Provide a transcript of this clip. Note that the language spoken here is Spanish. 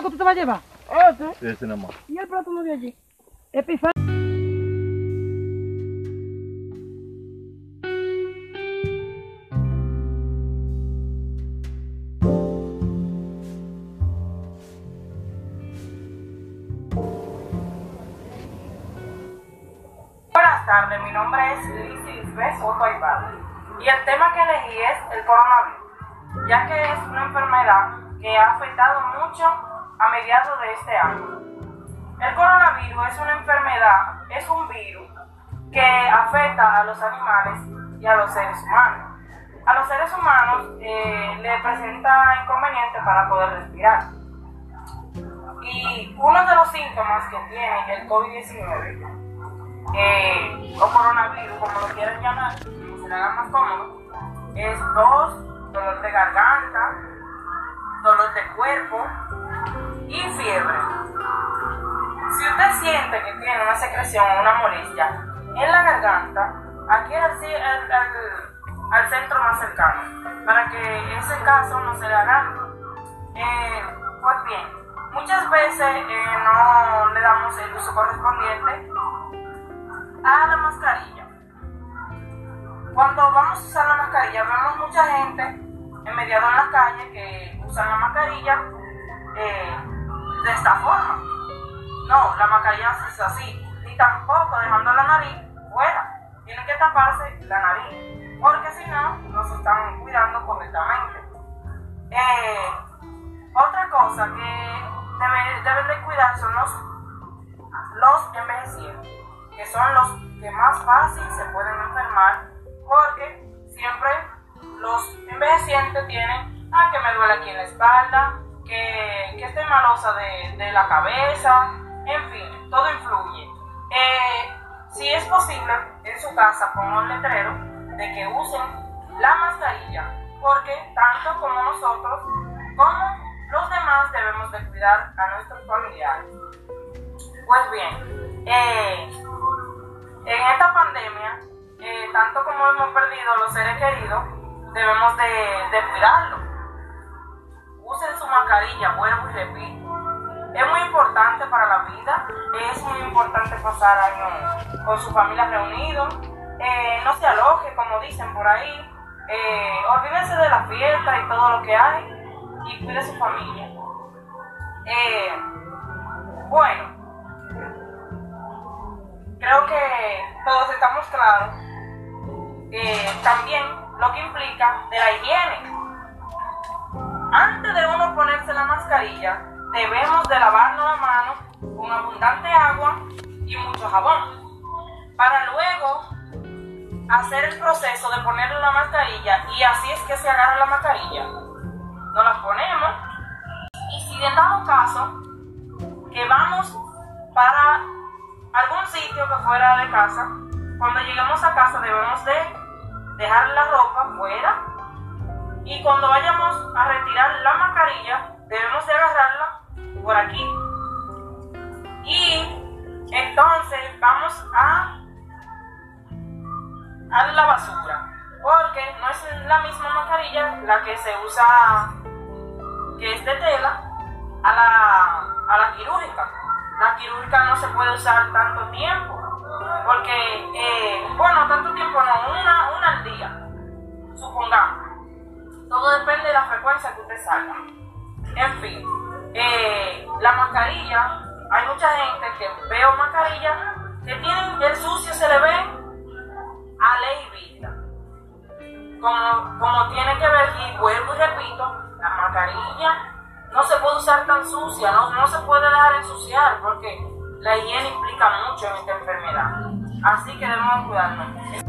lo que tú te vas a llevar? Ese. Ese nada más. ¿Y el plato de allí? Epifanio. Buenas tardes, mi nombre es Liz Lisbeth Soto y el tema que elegí es el coronavirus, ya que es una enfermedad que ha afectado mucho a mediados de este año. El coronavirus es una enfermedad, es un virus que afecta a los animales y a los seres humanos. A los seres humanos eh, le presenta inconvenientes para poder respirar. Y uno de los síntomas que tiene el COVID-19 eh, o coronavirus, como lo quieran llamar, se le haga más cómodo, es tos, dolor de garganta, dolor de cuerpo Si usted siente que tiene una secreción o una molestia en la garganta, aquí al, al, al, centro más cercano, para que ese caso no se le haga. Eh, pues bien, muchas veces eh, no le damos el uso correspondiente a la mascarilla. Cuando vamos a usar la mascarilla, vemos mucha gente en mediado en la calle que usan la mascarilla eh, de esta forma. No, la mascarilla no es así, ni tampoco dejando la nariz fuera. Tienen que taparse la nariz, porque si no, no se están cuidando correctamente. Eh, otra cosa que debe, deben de cuidar son los, los envejecientes que son los que más fácil se pueden enfermar, porque siempre los envejecientes tienen, ah, que me duele aquí en la espalda, que, que estoy malosa de, de, la cabeza, en fin, todo influye. Eh, si es posible, en su casa pongan un letrero de que usen la mascarilla, porque tanto como nosotros, como los demás debemos de cuidar a nuestros familiares. Pues bien, eh, en esta pandemia, eh, tanto como hemos perdido los seres queridos, debemos de, de cuidarlos. Usen su mascarilla, vuelvo y repito. Es muy importante para la vida, es muy importante pasar años con su familia reunidos. Eh, no se aloje, como dicen por ahí. Eh, olvídense de la fiesta y todo lo que hay y cuide su familia. Eh, bueno, creo que todos estamos claros eh, también lo que implica de la higiene. Antes de uno ponerse la mascarilla, debemos de lavarnos la mano con abundante agua y mucho jabón, para luego hacer el proceso de ponerle la mascarilla y así es que se agarra la mascarilla. Nos la ponemos y si en dado caso que vamos para algún sitio que fuera de casa, cuando lleguemos a casa debemos de dejar la ropa fuera debemos de agarrarla por aquí. Y entonces vamos a a la basura, porque no es la misma mascarilla la que se usa que es de tela a la, a la quirúrgica la quirúrgica no se puede usar tanto tiempo, porque, eh, bueno, tanto tiempo no, una, una al día, supongamos. Todo depende de la frecuencia que usted salga. En fin, eh, la mascarilla, hay mucha gente que veo mascarilla que tienen el sucio, se le ve a ley vista. Como, como tiene que ver, y vuelvo y repito, la mascarilla no se puede usar tan sucia, no, no se puede dejar ensuciar porque la higiene implica mucho en esta enfermedad. Así que debemos cuidarnos.